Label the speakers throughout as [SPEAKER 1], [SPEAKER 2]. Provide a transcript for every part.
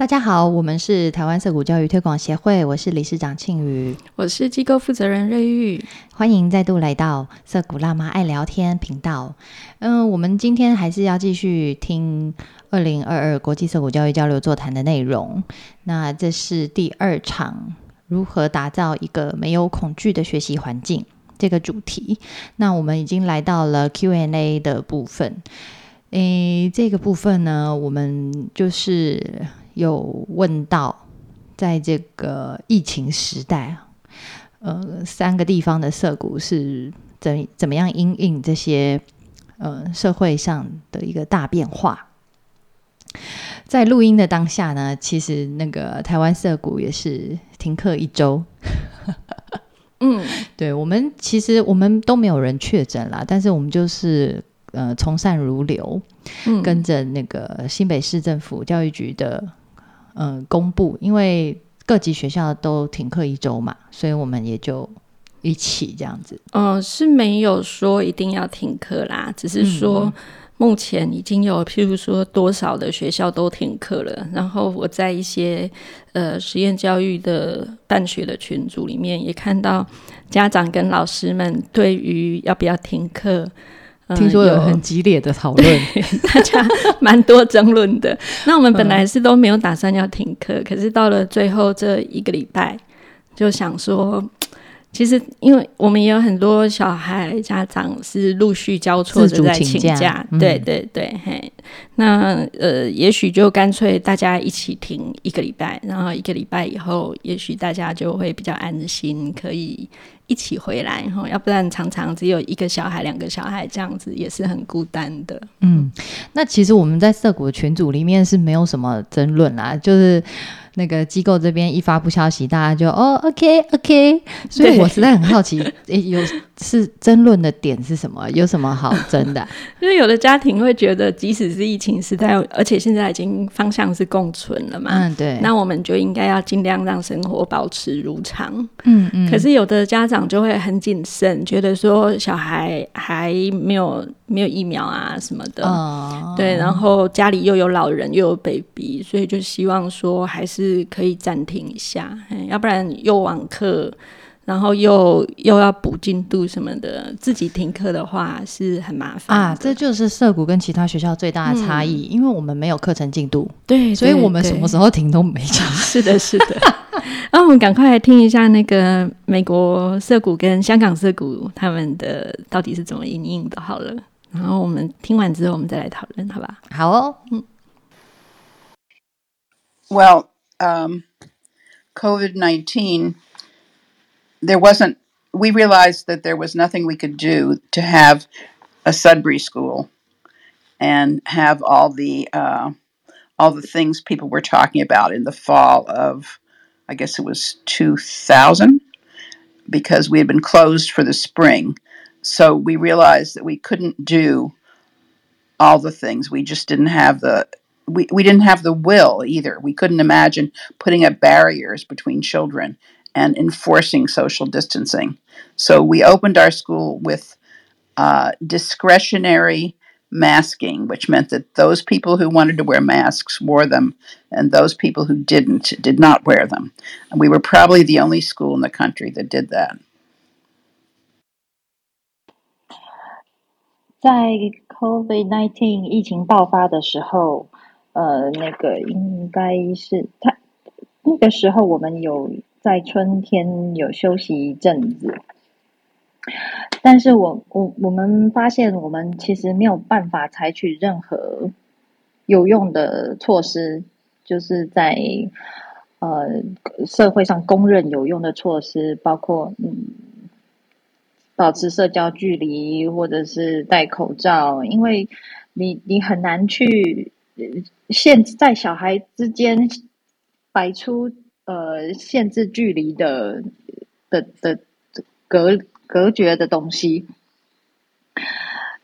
[SPEAKER 1] 大家好，我们是台湾色谷教育推广协会，我是理事长庆瑜，
[SPEAKER 2] 我是机构负责人瑞玉，
[SPEAKER 1] 欢迎再度来到色谷辣妈爱聊天频道。嗯，我们今天还是要继续听二零二二国际色谷教育交流座谈的内容。那这是第二场，如何打造一个没有恐惧的学习环境这个主题。那我们已经来到了 Q&A 的部分。诶，这个部分呢，我们就是。有问到，在这个疫情时代啊，呃，三个地方的社股是怎怎么样应应这些呃社会上的一个大变化？在录音的当下呢，其实那个台湾社股也是停课一周。嗯，对我们其实我们都没有人确诊啦，但是我们就是呃从善如流，跟着那个新北市政府教育局的。嗯，公布，因为各级学校都停课一周嘛，所以我们也就一起这样子。
[SPEAKER 2] 嗯，是没有说一定要停课啦，只是说目前已经有，譬如说多少的学校都停课了。然后我在一些呃实验教育的办学的群组里面，也看到家长跟老师们对于要不要停课。
[SPEAKER 1] 听说有很激烈的讨论，
[SPEAKER 2] 大家蛮多争论的。那我们本来是都没有打算要停课，可是到了最后这一个礼拜，就想说。其实，因为我们也有很多小孩家长是陆续交错的在请假，对对对，嘿，那呃，也许就干脆大家一起停一个礼拜，然后一个礼拜以后，也许大家就会比较安心，可以一起回来，哈，要不然常常只有一个小孩、两个小孩这样子，也是很孤单的。
[SPEAKER 1] 嗯，那其实我们在社谷群组里面是没有什么争论啦，就是。那个机构这边一发布消息，大家就哦，OK OK，所以我实在很好奇，诶，有是争论的点是什么？有什么好争的？
[SPEAKER 2] 因为有的家庭会觉得，即使是疫情时代，而且现在已经方向是共存了嘛，
[SPEAKER 1] 嗯，对，
[SPEAKER 2] 那我们就应该要尽量让生活保持如常，嗯嗯。可是有的家长就会很谨慎，觉得说小孩还没有没有疫苗啊什么的，对，然后家里又有老人又有 baby，所以就希望说还是。可以暂停一下，要不然又网课，然后又又要补进度什么的，自己停课的话是很麻烦
[SPEAKER 1] 啊。这就是社谷跟其他学校最大的差异，因为我们没有课程进度，
[SPEAKER 2] 对，
[SPEAKER 1] 所以我们什么时候停都没差。
[SPEAKER 2] 是的，是的。那我们赶快来听一下那个美国社谷跟香港社谷他们的到底是怎么应应的，好了。然后我们听完之后，我们再来讨论，好吧？
[SPEAKER 1] 好哦，嗯。
[SPEAKER 3] Well. um, COVID 19, there wasn't, we realized that there was nothing we could do to have a Sudbury school and have all the, uh, all the things people were talking about in the fall of, I guess it was 2000, because we had been closed for the spring. So we realized that we couldn't do all the things. We just didn't have the we, we didn't have the will either. We couldn't imagine putting up barriers between children and enforcing social distancing. So we opened our school with uh, discretionary masking, which meant that those people who wanted to wear masks wore them, and those people who didn't did not wear them. And we were probably the only school in the country that did that.
[SPEAKER 4] 在 COVID-19 疫情爆发的时候，呃，那个应该是他那个时候，我们有在春天有休息一阵子，但是我我我们发现，我们其实没有办法采取任何有用的措施，就是在呃社会上公认有用的措施，包括嗯保持社交距离，或者是戴口罩，因为你你很难去。限制在小孩之间摆出呃限制距离的的的隔隔绝的东西。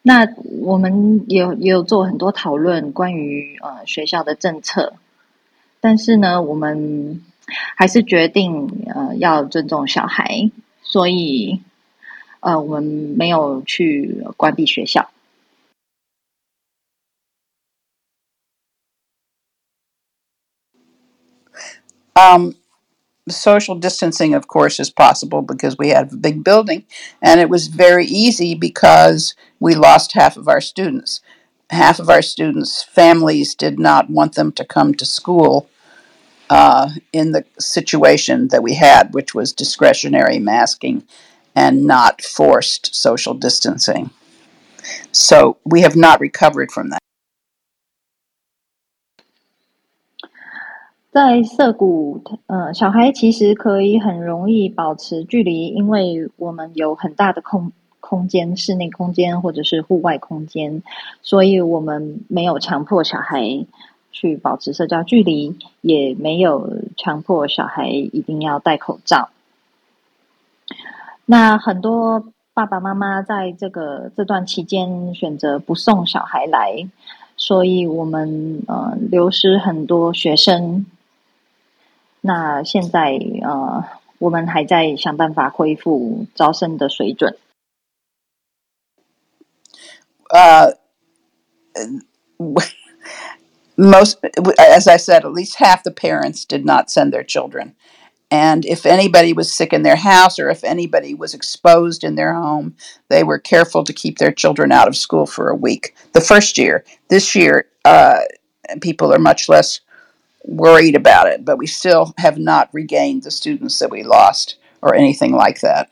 [SPEAKER 4] 那我们也也有做很多讨论关于呃学校的政策，但是呢，我们还是决定呃要尊重小孩，所以呃我们没有去关闭学校。
[SPEAKER 3] Um, social distancing, of course, is possible because we have a big building, and it was very easy because we lost half of our students. Half of our students' families did not want them to come to school uh, in the situation that we had, which was discretionary masking and not forced social distancing. So we have not recovered from that.
[SPEAKER 4] 在涩谷，呃，小孩其实可以很容易保持距离，因为我们有很大的空空间，室内空间或者是户外空间，所以我们没有强迫小孩去保持社交距离，也没有强迫小孩一定要戴口罩。那很多爸爸妈妈在这个这段期间选择不送小孩来，所以我们呃流失很多学生。那现在呃，我们还在想办法恢复招生的水准。
[SPEAKER 3] Uh, most, as I said, at least half the parents did not send their children. And if anybody was sick in their house or if anybody was exposed in their home, they were careful to keep their children out of school for a week. The first year, this year, uh, people are much less worried about it, but we still have not regained the students that we lost or anything like that.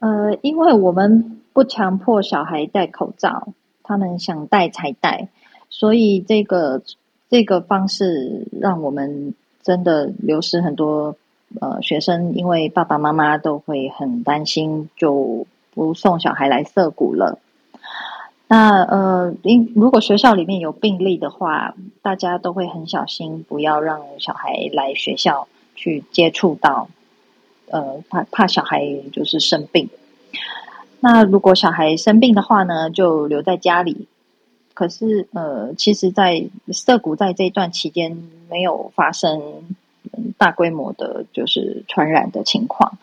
[SPEAKER 4] 呃，因为我们不强迫小孩戴口罩，他们想戴才戴，所以这个这个方式让我们 真的流失很多呃学生，因为爸爸妈妈都会很担心，就不送小孩来涩谷了。那呃，因如果学校里面有病例的话，大家都会很小心，不要让小孩来学校去接触到，呃，怕怕小孩就是生病。那如果小孩生病的话呢，就留在家里。可是呃，其实，在涩谷在这段期间没有发生大规模的，就是传染的情况。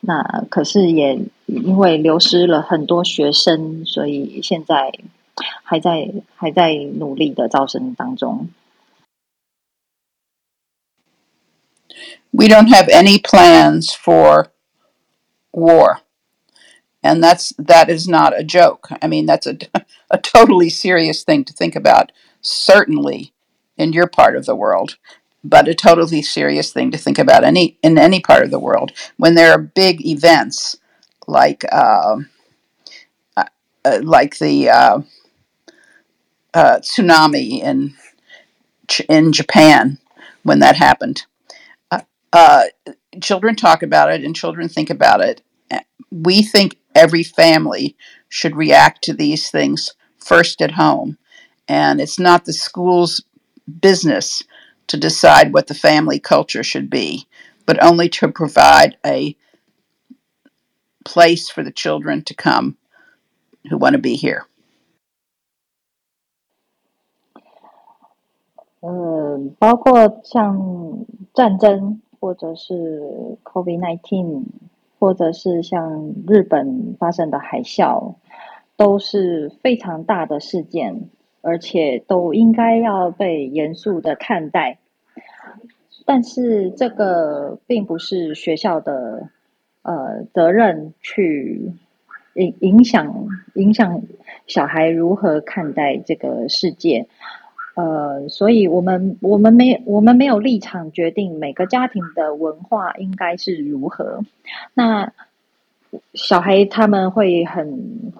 [SPEAKER 4] 那可是也因为流失了很多学生，所以现在还在还在努力的招生当中。
[SPEAKER 3] We don't have any plans for war. And that's that is not a joke. I mean, that's a a totally serious thing to think about. Certainly in your part of the world but a totally serious thing to think about any in any part of the world when there are big events like uh, uh, like the uh, uh tsunami in in Japan when that happened. Uh, uh, children talk about it and children think about it. We think every family should react to these things first at home, and it's not the school's business to decide what the family culture should be, but only to provide a place for the children to come who want to be here.
[SPEAKER 4] 呃，包括像战争，或者是 COVID-19， 或者是像日本发生的海啸，都是非常大的事件。而且都应该要被严肃的看待，但是这个并不是学校的呃责任去影影响影响小孩如何看待这个世界，呃，所以我们我们没我们没有立场决定每个家庭的文化应该是如何，那小孩他们会很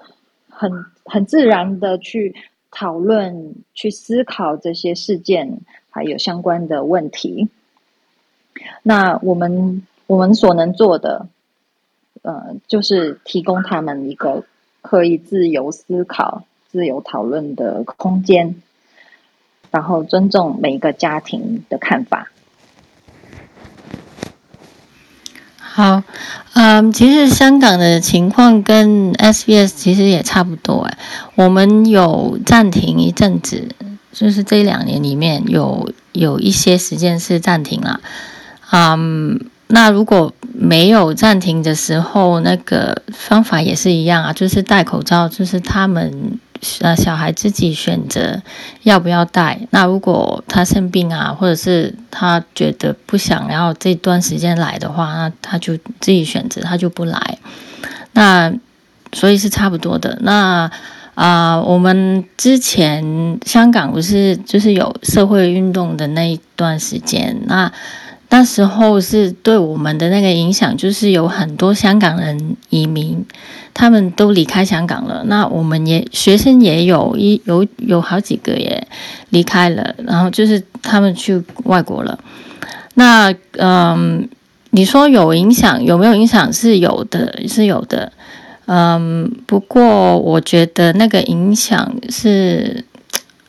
[SPEAKER 4] 很很自然的去。讨论、去思考这些事件，还有相关的问题。那我们我们所能做的，呃，就是提供他们一个可以自由思考、自由讨论的空间，然后尊重每一个家庭的看法。
[SPEAKER 1] 好，嗯，其实香港的情况跟 SBS 其实也差不多哎。我们有暂停一阵子，就是这两年里面有有一些时间是暂停了。嗯，那如果没有暂停的时候，那个方法也是一样啊，就是戴口罩，就是他们
[SPEAKER 5] 呃小孩自己选择要不要带。那如果他生病啊，或者是他觉得不想要这段时间来的话，那他就自己选择，他就不来。那所以是差不多的。那啊，我们之前香港不是就是有社会运动的那一段时间，那那时候是对我们的那个影响，就是有很多香港人移民，他们都离开香港了。那我们也学生也有一有有好几个也离开了，然后就是他们去外国了。那嗯，你说有影响有没有影响？是有的，是有的。嗯，不过我觉得那个影响是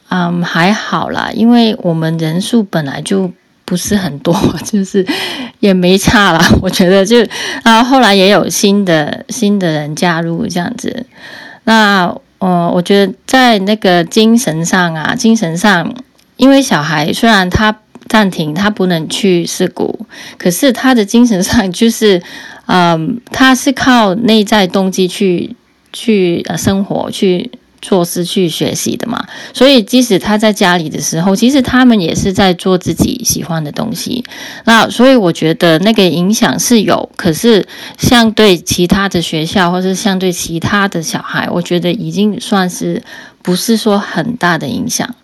[SPEAKER 5] 嗯还好啦，因为我们人数本来就。不是很多，就是也没差啦。我觉得就啊，后来也有新的新的人加入这样子。那呃，我觉得在那个精神上啊，精神上，因为小孩虽然他暂停，他不能去事故，可是他的精神上就是，嗯，他是靠内在动机去去呃生活去。措施去学习的嘛，所以即使他在家里的时候，其实他们也是在做自己喜欢的东西。那所以我觉得那个影响是有，可是相对其他的学校或是相对其他的小孩，我觉得已经算是不是说很大的影响。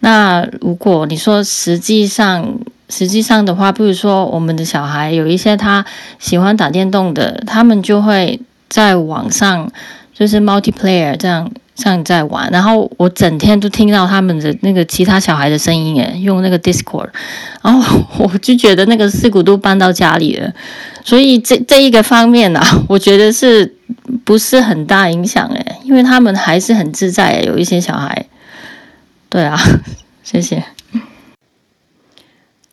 [SPEAKER 5] 那如果你说实际上实际上的话，比如说我们的小孩有一些他喜欢打电动的，他们就会在网上就是 multiplayer 这样。像在玩，然后我整天都听到他们的那个其他小孩的声音，诶，用那个 Discord，然后我就觉得那个事故都搬到家里了，所以这这一个方面呢，我觉得是不是很大影响？诶，因为他们还是很自在，有一些小孩，对啊，谢谢。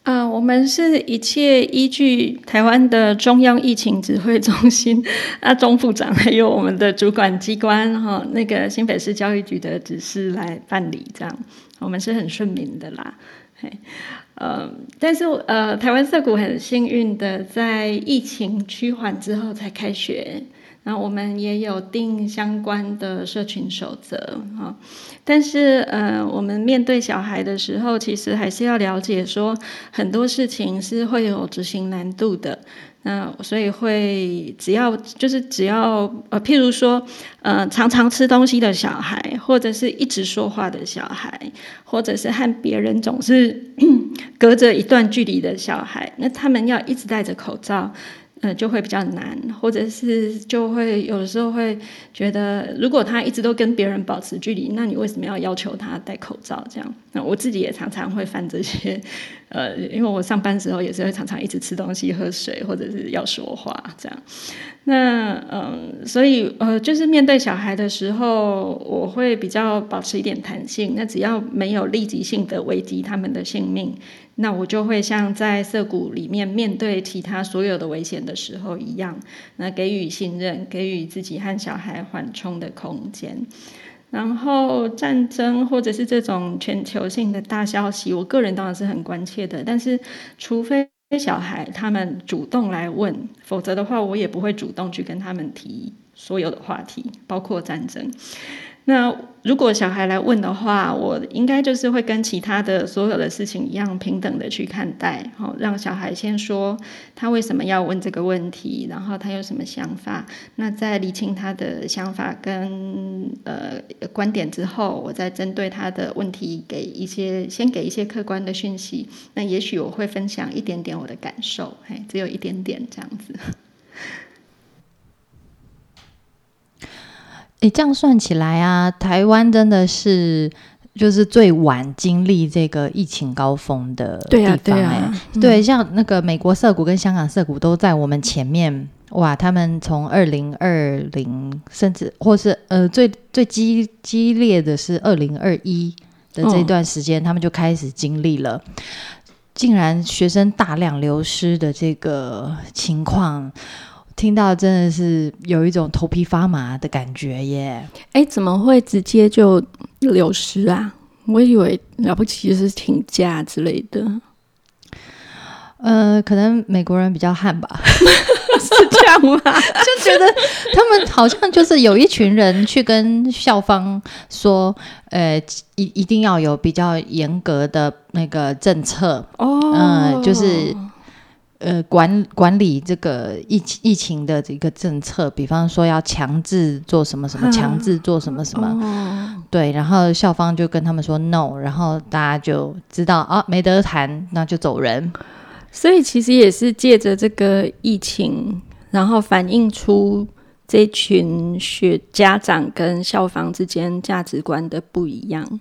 [SPEAKER 2] 啊，我们是一切依据台湾的中央疫情指挥中心 啊，钟副长还有我们的主管机关哈，那个新北市教育局的指示来办理，这样我们是很顺民的啦。嘿，呃，但是呃，台湾社谷很幸运的，在疫情趋缓之后才开学。那我们也有定相关的社群守则哈，但是呃，我们面对小孩的时候，其实还是要了解说很多事情是会有执行难度的。那所以会只要就是只要呃，譬如说呃，常常吃东西的小孩，或者是一直说话的小孩，或者是和别人总是隔着一段距离的小孩，那他们要一直戴着口罩。呃，就会比较难，或者是就会有的时候会觉得，如果他一直都跟别人保持距离，那你为什么要要求他戴口罩？这样，那我自己也常常会犯这些，呃，因为我上班时候也是会常常一直吃东西、喝水，或者是要说话这样。那嗯，所以呃，就是面对小孩的时候，我会比较保持一点弹性。那只要没有立即性的危及他们的性命，那我就会像在涩谷里面面对其他所有的危险的时候一样，那给予信任，给予自己和小孩缓冲的空间。然后战争或者是这种全球性的大消息，我个人当然是很关切的。但是除非小孩他们主动来问，否则的话，我也不会主动去跟他们提所有的话题，包括战争。那如果小孩来问的话，我应该就是会跟其他的所有的事情一样平等的去看待，好，让小孩先说他为什么要问这个问题，然后他有什么想法，那在理清他的想法跟呃观点之后，我再针对他的问题给一些先给一些客观的讯息，那也许我会分享一点点我的感受，嘿，只有一点点这样子。
[SPEAKER 1] 诶，这样算起来啊，台湾真的是就是最晚经历这个疫情高峰的地方。对啊，对，像那个美国涩谷跟香港涩谷都在我们前面。哇，他们从二零二零，甚至或是呃最最激激烈的是二零二一的这段时间，他们就开始经历了，竟然学生大量流失的这个情况。听到真的是有一种头皮发麻的感觉耶！
[SPEAKER 2] 哎，怎么会直接就流失啊？我以为了不起是请假之类的。
[SPEAKER 1] 呃，可能美国人比较悍吧，
[SPEAKER 2] 是这样吗？
[SPEAKER 1] 就觉得他们好像就是有一群人去跟校方说，呃，一一定要有比较严格的那个政策，
[SPEAKER 2] 哦，
[SPEAKER 1] 嗯就是呃，管管理这个疫疫情的这个政策，比方说要强制做什么什么，
[SPEAKER 2] 嗯
[SPEAKER 1] 强制做什么什么，
[SPEAKER 2] 哦，
[SPEAKER 1] 对，然后校方就跟他们说 no，然后大家就知道啊，没得谈，那就走人。
[SPEAKER 2] 所以其实也是借着这个疫情，然后反映出这群学家长跟校方之间价值观的不一样，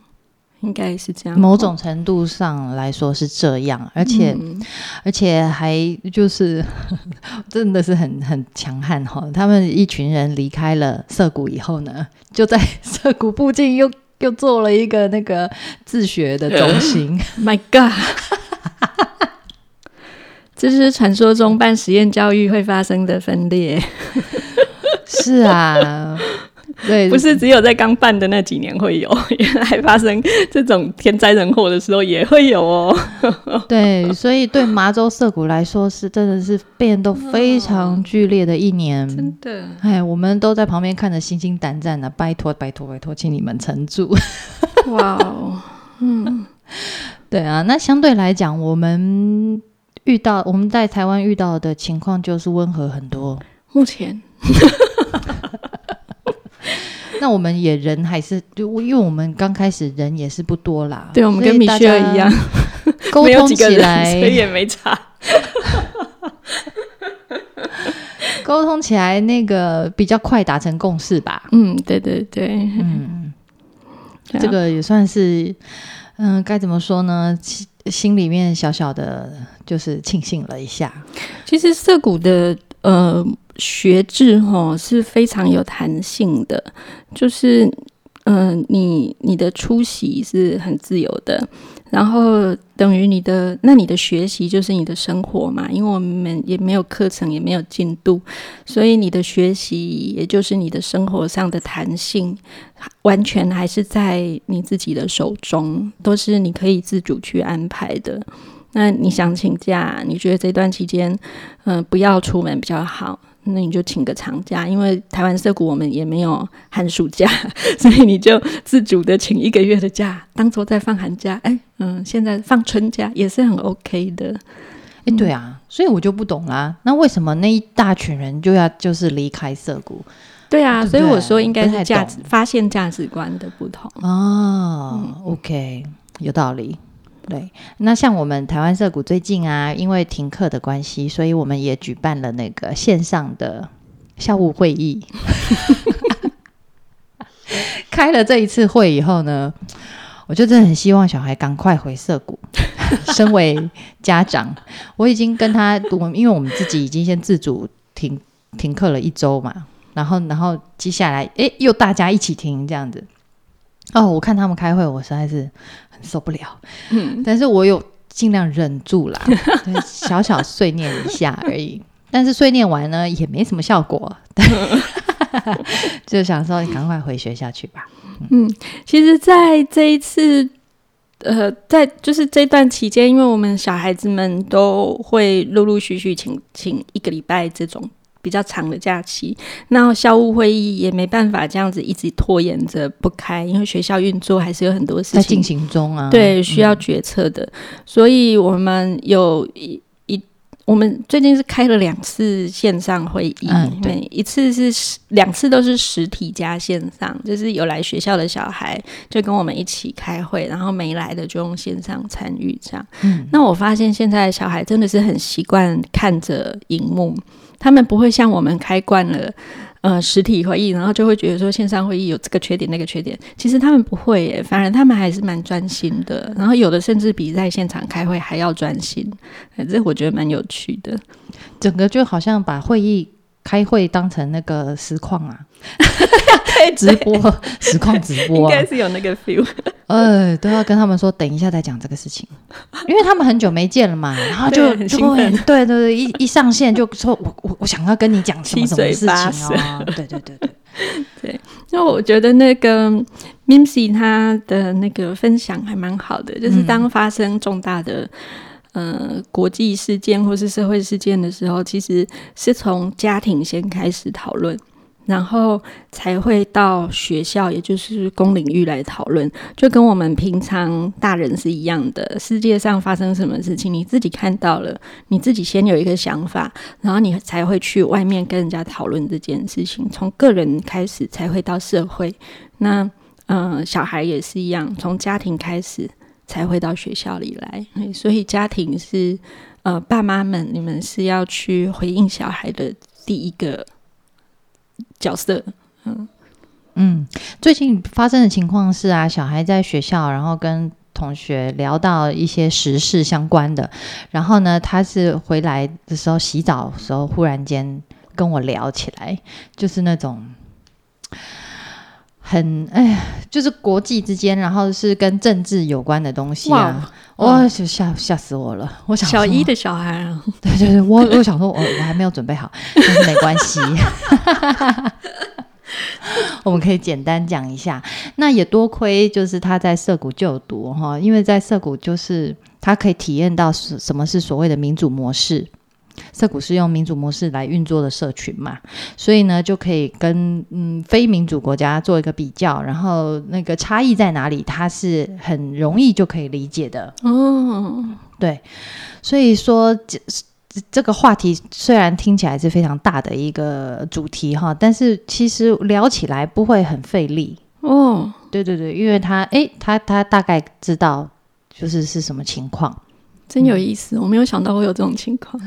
[SPEAKER 2] 应该是这样。
[SPEAKER 1] 某种程度上来说是这样，而且、
[SPEAKER 2] 嗯
[SPEAKER 1] 而且还就是 真的是很很强悍哈、他们一群人离开了涩谷以后呢，就在 涩谷附近又又做了一个那个自学的中心。
[SPEAKER 2] My God，这是传说中办实验教育会发生的分裂，
[SPEAKER 1] 是啊，对，
[SPEAKER 2] 不是只有在刚办的那几年会有，原来发生这种天灾人祸的时候也会有哦。
[SPEAKER 1] 对，所以对麻州涩谷来说是真的是变动非常剧烈的一年。
[SPEAKER 2] 真的，
[SPEAKER 1] 哎，我们都在旁边看着心惊胆战的、拜托，拜托，拜托，请你们撑住。
[SPEAKER 2] 哇哦，嗯
[SPEAKER 1] 对啊，那相对来讲，我们遇到我们在台湾遇到的情况就是温和很多。
[SPEAKER 2] 目前
[SPEAKER 1] 那我们也人还是就因为我们刚开始人也是不多啦，
[SPEAKER 2] 对我们跟米
[SPEAKER 1] 大家
[SPEAKER 2] 歇尔一样，
[SPEAKER 1] 沟通起来
[SPEAKER 2] 所以也没差。
[SPEAKER 1] 沟通起来那个比较快达成共识吧。
[SPEAKER 2] 嗯，对对对，
[SPEAKER 1] 嗯，这个也算是，嗯、该怎么说呢？心心里面小小的就是庆幸了一下。
[SPEAKER 2] 其实涩谷的呃学制哈是非常有弹性的，就是嗯、你你的出席是很自由的，然后等于你的那你的学习就是你的生活嘛，因为我们也没有课程，也没有进度，所以你的学习也就是你的生活上的弹性，完全还是在你自己的手中，都是你可以自主去安排的。那你想请假，你觉得这段期间，嗯、不要出门比较好，那你就请个长假，因为台湾涩谷我们也没有寒暑假，所以你就自主的请一个月的假，当做在放寒假。哎，嗯，现在放春假也是很 OK 的。
[SPEAKER 1] 哎，对啊，所以我就不懂啦。那为什么那一大群人就要就是离开涩谷？
[SPEAKER 2] 对啊，
[SPEAKER 1] 对对
[SPEAKER 2] 所以我说应该是价值发现价值观的不同。
[SPEAKER 1] 哦、o k 有道理。对，那像我们台湾涩谷最近啊，因为停课的关系，所以我们也举办了那个线上的校务会议。开了这一次会以后呢，我就真的很希望小孩赶快回社谷。身为家长，我已经跟他，我因为我们自己已经先自主停停课了一周嘛，然后然后接下来诶又大家一起停这样子。哦，我看他们开会，我实在是很受不了。
[SPEAKER 2] 嗯，
[SPEAKER 1] 但是我有尽量忍住啦，对小小碎念一下而已。但是碎念完呢，也没什么效果，就想说你赶快回学校去吧。
[SPEAKER 2] 嗯其实，在这一次，呃，在就是这段期间，因为我们小孩子们都会陆陆续续请请一个礼拜这种比较长的假期，那校务会议也没办法这样子一直拖延着不开，因为学校运作还是有很多事情
[SPEAKER 1] 在进行中啊，
[SPEAKER 2] 对，需要决策的，所以我们有一一，我们最近是开了两次线上会议，
[SPEAKER 1] 嗯对
[SPEAKER 2] 一次是实两次都是实体加线上，就是有来学校的小孩就跟我们一起开会，然后没来的就用线上参与这样。
[SPEAKER 1] 嗯。
[SPEAKER 2] 那我发现现在小孩真的是很习惯看着荧幕，他们不会像我们开惯了。呃，实体会议，然后就会觉得说线上会议有这个缺点那个缺点，其实他们不会耶，反而他们还是蛮专心的，然后有的甚至比在现场开会还要专心，这我觉得蛮有趣的。
[SPEAKER 1] 整个就好像把会议开会当成那个实况啊，直播实况直播、啊。
[SPEAKER 2] 该，是有那个 feel，
[SPEAKER 1] 呃，都要跟他们说等一下再讲这个事情，因为他们很久没见了嘛，然后就就会对对对，一一上线就说我我我想要跟你讲什么什么事
[SPEAKER 2] 八
[SPEAKER 1] 情哦，对对对对，
[SPEAKER 2] 因为我觉得那个 Mimsy 他的那个分享还蛮好的，就是当发生重大的。呃国际事件或是社会事件的时候，其实是从家庭先开始讨论。然后才会到学校，也就是公领域来讨论，就跟我们平常大人是一样的。世界上发生什么事情，你自己看到了，你自己先有一个想法，然后你才会去外面跟人家讨论这件事情。从个人开始，才会到社会。那嗯，小孩也是一样，从家庭开始，才会到学校里来。所以家庭是呃，爸妈们，你们是要去回应小孩的第一个。角色，嗯
[SPEAKER 1] 嗯，最近发生的情况是啊，小孩在学校，然后跟同学聊到一些时事相关的，然后呢，他是回来的时候洗澡的时候，忽然间跟我聊起来，就是那种很哎呀，就是国际之间，然后是跟政治有关的东西啊，哇，就吓吓死我了！我想
[SPEAKER 2] 小一的小孩啊，
[SPEAKER 1] 对对对，我我想说，我我还没有准备好，但是没关系。我们可以简单讲一下，那也多亏就是他在涩谷就读哈，因为在涩谷就是他可以体验到什什么是所谓的民主模式。涩谷是用民主模式来运作的社群嘛，所以呢就可以跟嗯非民主国家做一个比较，然后那个差异在哪里，它是很容易就可以理解的。哦，对，所以说这。这个话题虽然听起来是非常大的一个主题哈，但是其实聊起来不会很费力哦。对对对，因为他诶，他他大概知道就是是什么情况，
[SPEAKER 2] 真有意思。我没有想到会有这种情况。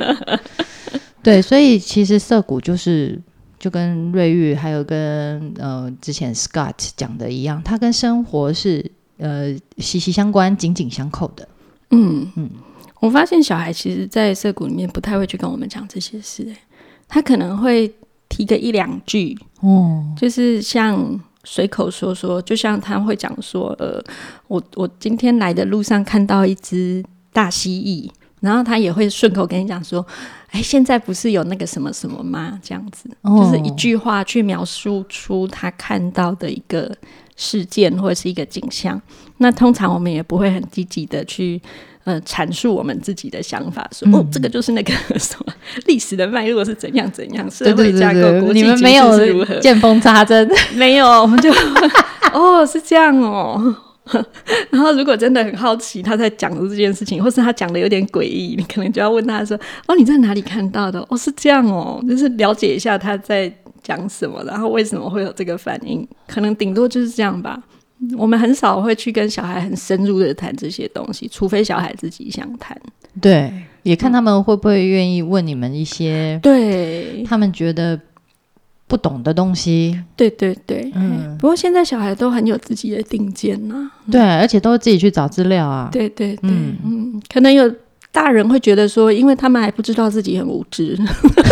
[SPEAKER 1] 对，所以其实涩谷就是就跟瑞玉还有跟呃之前 Scott 讲的一样，它跟生活是呃息息相关、紧紧相扣的。嗯
[SPEAKER 2] 嗯。我发现小孩其实，在社谷里面不太会去跟我们讲这些事，哎，他可能会提个一两句，哦，就是像随口说说，就像他会讲说，呃，我我今天来的路上看到一只大蜥蜴，然后他也会顺口跟你讲说，哎，现在不是有那个什么什么吗？这样子，就是一句话去描述出他看到的一个事件或者是一个景象。那通常我们也不会很积极的去。呃，阐述我们自己的想法，说哦，这个就是那个 什么历史的脉络是怎样怎样，社会架构、国际
[SPEAKER 1] 没有如何，见缝插针，
[SPEAKER 2] 没有，我们就 哦是这样哦。然后如果真的很好奇他在讲的这件事情，或是他讲的有点诡异，你可能就要问他说：“哦，你在哪里看到的？哦，是这样哦，就是了解一下他在讲什么，然后为什么会有这个反应，可能顶多就是这样吧。”我们很少会去跟小孩很深入的谈这些东西，除非小孩自己想谈。
[SPEAKER 1] 对，也看他们会不会愿意问你们一些
[SPEAKER 2] 对
[SPEAKER 1] 他们觉得不懂的东西。
[SPEAKER 2] 对对对，嗯。不过现在小孩都很有自己的定见呐，
[SPEAKER 1] 对，而且都自己去找资料啊。
[SPEAKER 2] 对对对，嗯，可能有。大人会觉得说，因为他们还不知道自己很无知，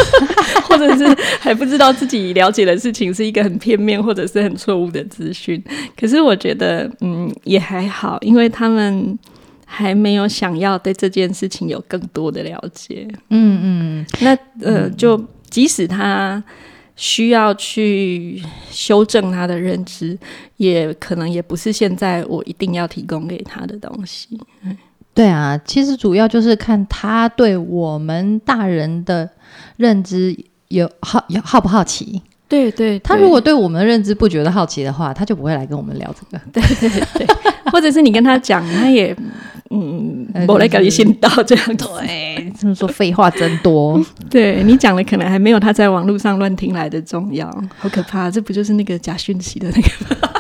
[SPEAKER 2] 或者是还不知道自己了解的事情是一个很片面或者是很错误的资讯。可是我觉得，嗯，也还好，因为他们还没有想要对这件事情有更多的了解。嗯嗯，那呃，就即使他需要去修正他的认知，也可能也不是现在我一定要提供给他的东西。
[SPEAKER 1] 对啊，其实主要就是看他对我们大人的认知有好有好不好奇。
[SPEAKER 2] 对对，
[SPEAKER 1] 他如果对我们的认知不觉得好奇的话，他就不会来跟我们聊这个。
[SPEAKER 2] 对对对，或者是你跟他讲，他也嗯，我来搞你先到这样子。
[SPEAKER 1] 对，这么说废话真多。
[SPEAKER 2] 对你讲的可能还没有他在网络上乱听来的重要，好可怕！这不就是那个假讯息的那个？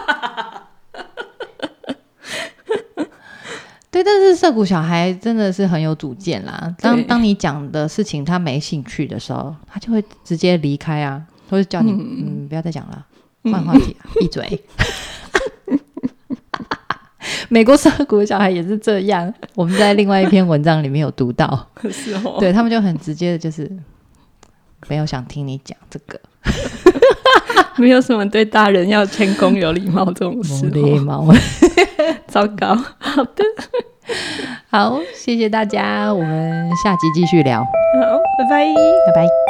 [SPEAKER 1] 对，但是涩谷小孩真的是很有主见啦。当当你讲的事情他没兴趣的时候，他就会直接离开啊，或者叫你嗯不要再讲了，换话题，闭嘴。美国涩谷小孩也是这样，我们在另外一篇文章里面有读到，
[SPEAKER 2] 是哦，
[SPEAKER 1] 对他们就很直接的，就是没有想听你讲这个，
[SPEAKER 2] 没有什么对大人要谦恭有礼貌这种事，
[SPEAKER 1] 礼貌。
[SPEAKER 2] 糟糕，好的，
[SPEAKER 1] 好，谢谢大家，我们下集继续聊。
[SPEAKER 2] 好，拜拜，
[SPEAKER 1] 拜拜。